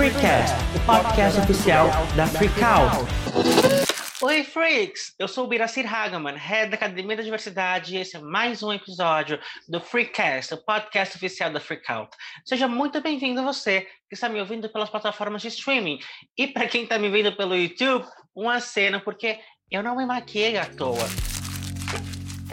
Freecast, o podcast oficial da Freakout. Oi, Freaks! Eu sou o Biracir Hagaman, head da Academia da Diversidade, e esse é mais um episódio do Freecast, o podcast oficial da Freakout. Seja muito bem-vindo você que está me ouvindo pelas plataformas de streaming. E para quem está me vendo pelo YouTube, uma cena, porque eu não me maquiei à toa.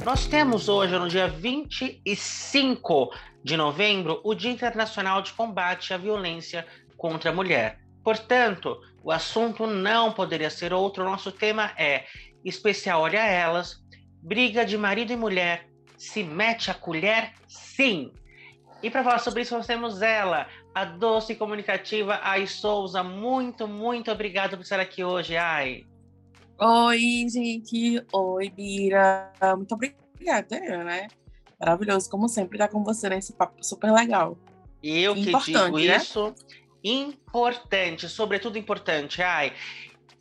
Nós temos hoje, no dia 25 de novembro, o Dia Internacional de Combate à Violência contra a Mulher. Portanto, o assunto não poderia ser outro. Nosso tema é especial Olha Elas, briga de marido e mulher, se mete a colher? Sim! E para falar sobre isso, nós temos ela, a doce e comunicativa Ai Souza. Muito, muito obrigado por estar aqui hoje, Ai. Oi, gente. Oi, Bira. Muito obrigada, né? Maravilhoso, como sempre, estar com você nesse papo super legal. Eu que digo né? isso. Importante, sobretudo importante. Ai,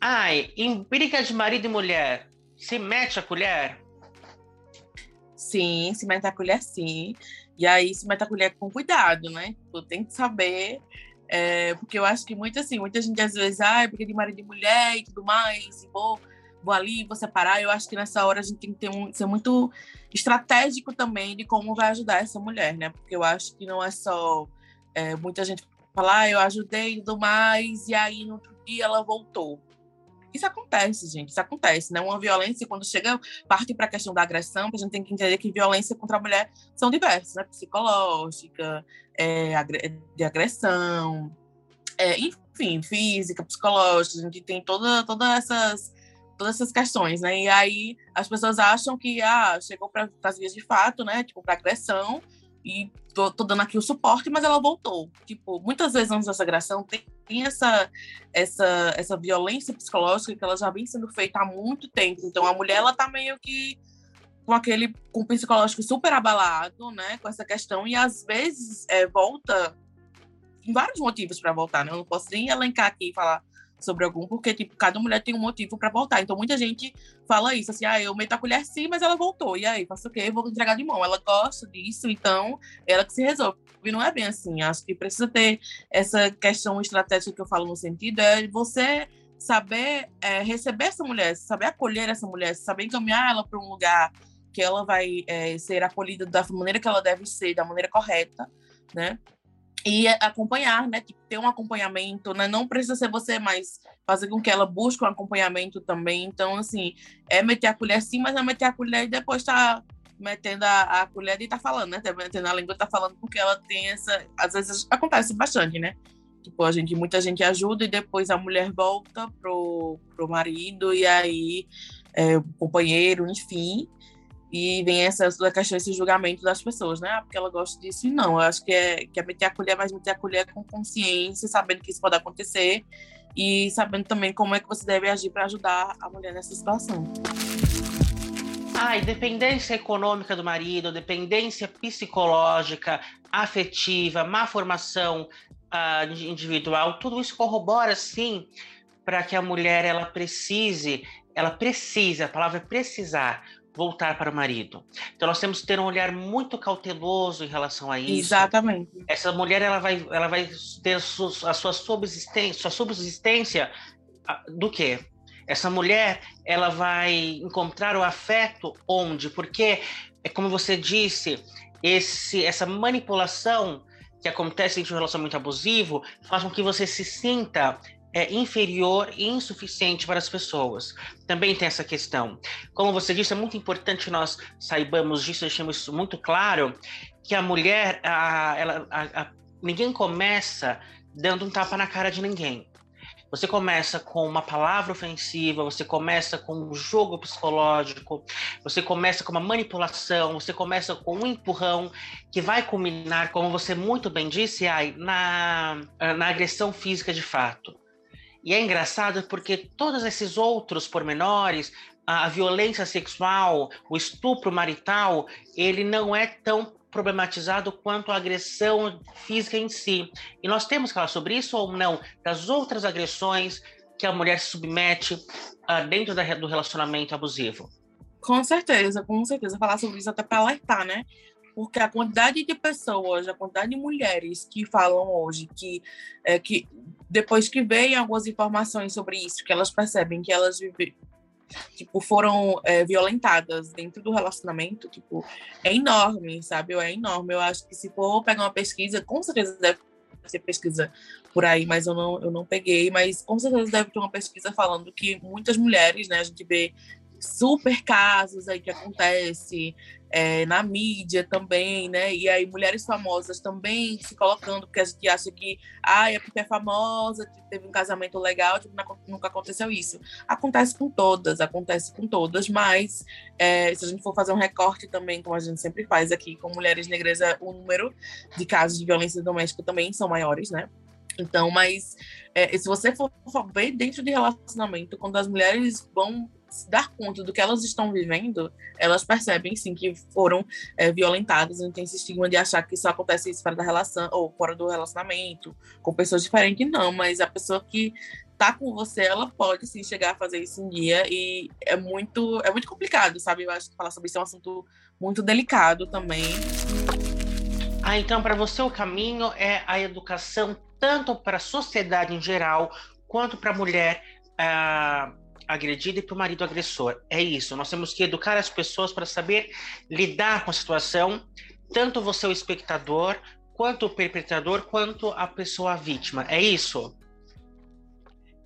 ai, em briga de marido e mulher, se mete a colher? Sim, se mete a colher, sim. E aí, se mete a colher com cuidado, né? Tu tem que saber é, porque eu acho que muito assim, muita gente às vezes, é briga de marido e mulher e tudo mais, e vou, vou ali, vou separar. Eu acho que nessa hora a gente tem que ter um, ser muito estratégico também de como vai ajudar essa mulher, né? Porque eu acho que não é só é, muita gente falar, ah, eu ajudei tudo mais, e aí no outro dia ela voltou. Isso acontece, gente, isso acontece, né? Uma violência, quando chega, parte para a questão da agressão, a gente tem que entender que violência contra a mulher são diversas, né? Psicológica, é, de agressão, é, enfim, física, psicológica, a gente tem toda, todas essas todas essas questões, né? E aí as pessoas acham que ah, chegou para as vias de fato, né? Tipo, para agressão, e tô, tô, dando aqui o suporte, mas ela voltou. Tipo, muitas vezes antes dessa agressão tem, tem essa, essa, essa violência psicológica que ela já vem sendo feita há muito tempo. Então a mulher, ela tá meio que com aquele com o psicológico super abalado, né, com essa questão e às vezes é, volta tem vários motivos para voltar, né? Eu não posso nem elencar aqui e falar sobre algum, porque, tipo, cada mulher tem um motivo para voltar. Então, muita gente fala isso, assim, ah, eu meto a colher sim, mas ela voltou. E aí, faço o quê? Eu vou entregar de mão. Ela gosta disso, então, ela que se resolve. E não é bem assim. Acho que precisa ter essa questão estratégica que eu falo no sentido, é você saber é, receber essa mulher, saber acolher essa mulher, saber encaminhar ela para um lugar que ela vai é, ser acolhida da maneira que ela deve ser, da maneira correta, né? E acompanhar, né? Tipo, ter um acompanhamento, né? Não precisa ser você, mas fazer com que ela busque um acompanhamento também. Então, assim, é meter a colher sim, mas é meter a colher e depois tá metendo a, a colher e tá falando, né? Tá metendo a língua e tá falando porque ela tem essa. Às vezes acontece bastante, né? Tipo, a gente, muita gente ajuda e depois a mulher volta pro, pro marido e aí é, o companheiro, enfim. E vem essa, essa questão, esse julgamento das pessoas, né? Ah, porque ela gosta disso e não. Eu acho que é, que é meter a colher, mas meter a colher com consciência, sabendo que isso pode acontecer e sabendo também como é que você deve agir para ajudar a mulher nessa situação. Ai, dependência econômica do marido, dependência psicológica, afetiva, má formação uh, individual, tudo isso corrobora, sim, para que a mulher ela precise, ela precisa, a palavra é precisar, voltar para o marido. Então nós temos que ter um olhar muito cauteloso em relação a isso. Exatamente. Essa mulher ela vai, ela vai ter a sua subsistência, sua subsistência do quê? Essa mulher ela vai encontrar o afeto onde? Porque é como você disse, esse essa manipulação que acontece de um relacionamento abusivo faz com que você se sinta é inferior e insuficiente para as pessoas. Também tem essa questão. Como você disse, é muito importante nós saibamos disso, deixemos isso muito claro, que a mulher, a, ela, a, a, ninguém começa dando um tapa na cara de ninguém. Você começa com uma palavra ofensiva, você começa com um jogo psicológico, você começa com uma manipulação, você começa com um empurrão que vai culminar, como você muito bem disse, ai, na, na agressão física de fato. E é engraçado porque todos esses outros pormenores, a violência sexual, o estupro marital, ele não é tão problematizado quanto a agressão física em si. E nós temos que falar sobre isso ou não, das outras agressões que a mulher se submete uh, dentro da, do relacionamento abusivo. Com certeza, com certeza. Falar sobre isso até para alertar, né? Porque a quantidade de pessoas, a quantidade de mulheres que falam hoje que, é, que depois que veem algumas informações sobre isso, que elas percebem que elas tipo, foram é, violentadas dentro do relacionamento, tipo, é enorme, sabe? É enorme. Eu acho que se for pegar uma pesquisa, com certeza deve ser pesquisa por aí, mas eu não, eu não peguei, mas com certeza deve ter uma pesquisa falando que muitas mulheres, né, a gente vê super casos aí que acontece é, na mídia também, né? E aí mulheres famosas também se colocando, porque a gente acha que, ah, é porque é famosa, teve um casamento legal, tipo, nunca aconteceu isso. Acontece com todas, acontece com todas, mas é, se a gente for fazer um recorte também, como a gente sempre faz aqui com mulheres negras, é, o número de casos de violência doméstica também são maiores, né? Então, mas é, se você for ver dentro de relacionamento, quando as mulheres vão se dar conta do que elas estão vivendo, elas percebem sim que foram é, violentadas. Não tem esse estigma de achar que só acontece isso fora da relação ou fora do relacionamento, com pessoas diferentes, não. Mas a pessoa que tá com você, ela pode sim chegar a fazer isso um dia e é muito é muito complicado, sabe? Eu acho que falar sobre isso é um assunto muito delicado também. Ah, então para você o caminho é a educação tanto para a sociedade em geral quanto para a mulher. Uh agredida e para o marido agressor. É isso. Nós temos que educar as pessoas para saber lidar com a situação, tanto você, o espectador, quanto o perpetrador, quanto a pessoa vítima. É isso?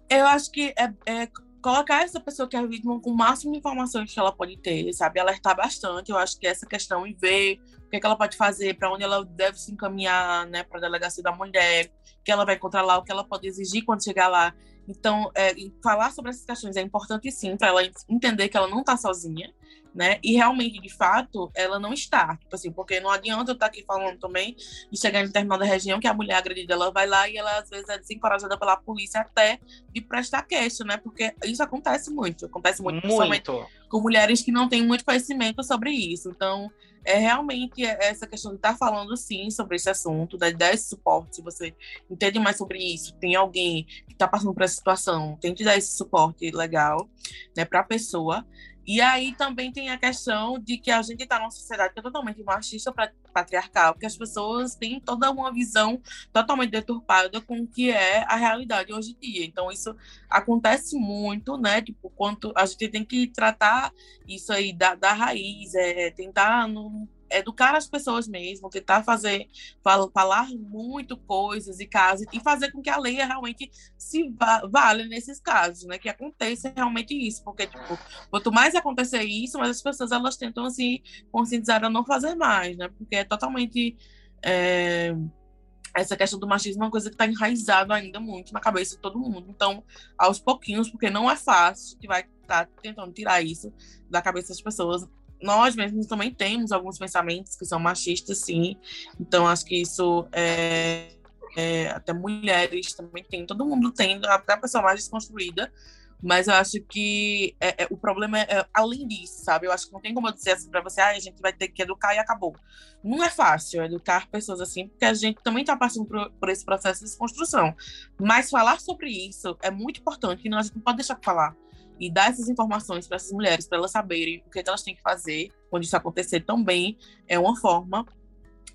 Eu acho que é, é colocar essa pessoa que é vítima com o máximo de informações que ela pode ter, sabe? Alertar bastante. Eu acho que essa questão e ver o que, é que ela pode fazer, para onde ela deve se encaminhar, né, para a delegacia da mulher, que ela vai encontrar lá, o que ela pode exigir quando chegar lá. Então, é, falar sobre essas questões é importante sim, para ela entender que ela não está sozinha, né? E realmente, de fato, ela não está. Tipo assim, porque não adianta eu estar tá aqui falando também e chegar em determinada região que a mulher agredida, ela vai lá e ela às vezes é desencorajada pela polícia até de prestar queixa, né? Porque isso acontece muito, acontece muito, muito. com mulheres que não têm muito conhecimento sobre isso. Então, é realmente essa questão de estar tá falando sim sobre esse assunto, dar esse suporte. Se você entende mais sobre isso, tem alguém que está passando por essa situação, tente dar esse suporte legal né, para a pessoa. E aí também tem a questão de que a gente está numa sociedade que é totalmente machista, patriarcal, que as pessoas têm toda uma visão totalmente deturpada com o que é a realidade hoje em dia. Então isso acontece muito, né? Tipo, quanto a gente tem que tratar isso aí da, da raiz, é, tentar não educar as pessoas mesmo, tentar fazer, falar muito coisas e casos, e fazer com que a lei realmente se va valha nesses casos, né? Que aconteça realmente isso, porque, tipo, quanto mais acontecer isso, mais as pessoas, elas tentam, assim, conscientizar a não fazer mais, né? Porque é totalmente... É essa questão do machismo é uma coisa que está enraizado ainda muito na cabeça de todo mundo. Então, aos pouquinhos, porque não é fácil, que vai estar tá tentando tirar isso da cabeça das pessoas nós mesmos também temos alguns pensamentos que são machistas, sim. Então, acho que isso é, é, até mulheres também tem, todo mundo tem, até a pessoa mais desconstruída. Mas eu acho que é, é, o problema é, é, além disso, sabe? Eu acho que não tem como eu dizer assim para você, ah, a gente vai ter que educar e acabou. Não é fácil educar pessoas assim, porque a gente também está passando por, por, esse processo de desconstrução. Mas falar sobre isso é muito importante, não, a gente não pode deixar de falar e dar essas informações para essas mulheres, para elas saberem o que, é que elas têm que fazer quando isso acontecer também, é uma forma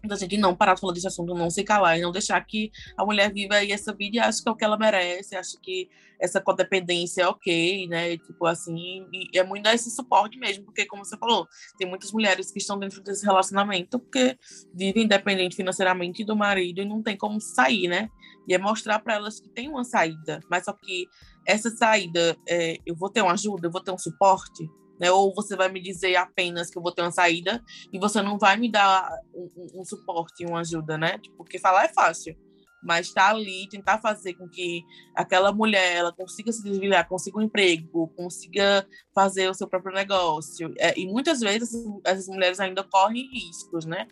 da gente não parar de falar desse assunto, não se calar e não deixar que a mulher viva aí essa vida e ache que é o que ela merece, acha que essa codependência é ok, né? Tipo assim, é muito esse suporte mesmo, porque como você falou, tem muitas mulheres que estão dentro desse relacionamento porque vivem independente financeiramente do marido e não tem como sair, né? E é mostrar para elas que tem uma saída, mas só que essa saída, é, eu vou ter uma ajuda, eu vou ter um suporte, né? Ou você vai me dizer apenas que eu vou ter uma saída e você não vai me dar um, um suporte, uma ajuda, né? Tipo, porque falar é fácil, mas estar tá ali, tentar fazer com que aquela mulher ela consiga se desviar, consiga um emprego, consiga fazer o seu próprio negócio. É, e muitas vezes essas mulheres ainda correm riscos, né?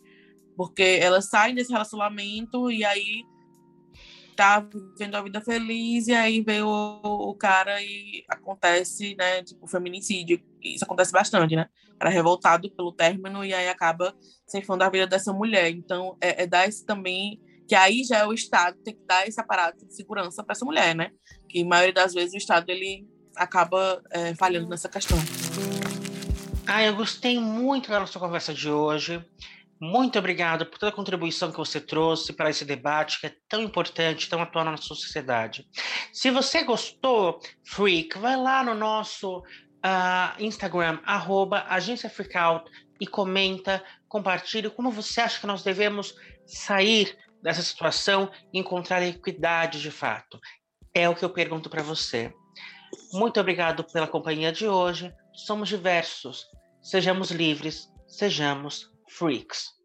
Porque elas saem desse relacionamento e aí tá vivendo a vida feliz e aí vê o, o cara e acontece, né, tipo, feminicídio. Isso acontece bastante, né? Era revoltado pelo término e aí acaba ceifando a vida dessa mulher. Então, é, é dar esse também que aí já é o Estado tem que dar esse aparato de segurança para essa mulher, né? Que a maioria das vezes o Estado ele acaba é, falhando nessa questão. Ah, eu gostei muito da nossa conversa de hoje Muito obrigado por toda a contribuição que você trouxe para esse debate que é tão importante, tão atual na nossa sociedade. Se você gostou, Freak, vai lá no nosso uh, Instagram, arroba Agência Freakout, e comenta, compartilhe como você acha que nós devemos sair dessa situação e encontrar equidade de fato. É o que eu pergunto para você. Muito obrigado pela companhia de hoje. Somos diversos. Sejamos livres, sejamos freaks.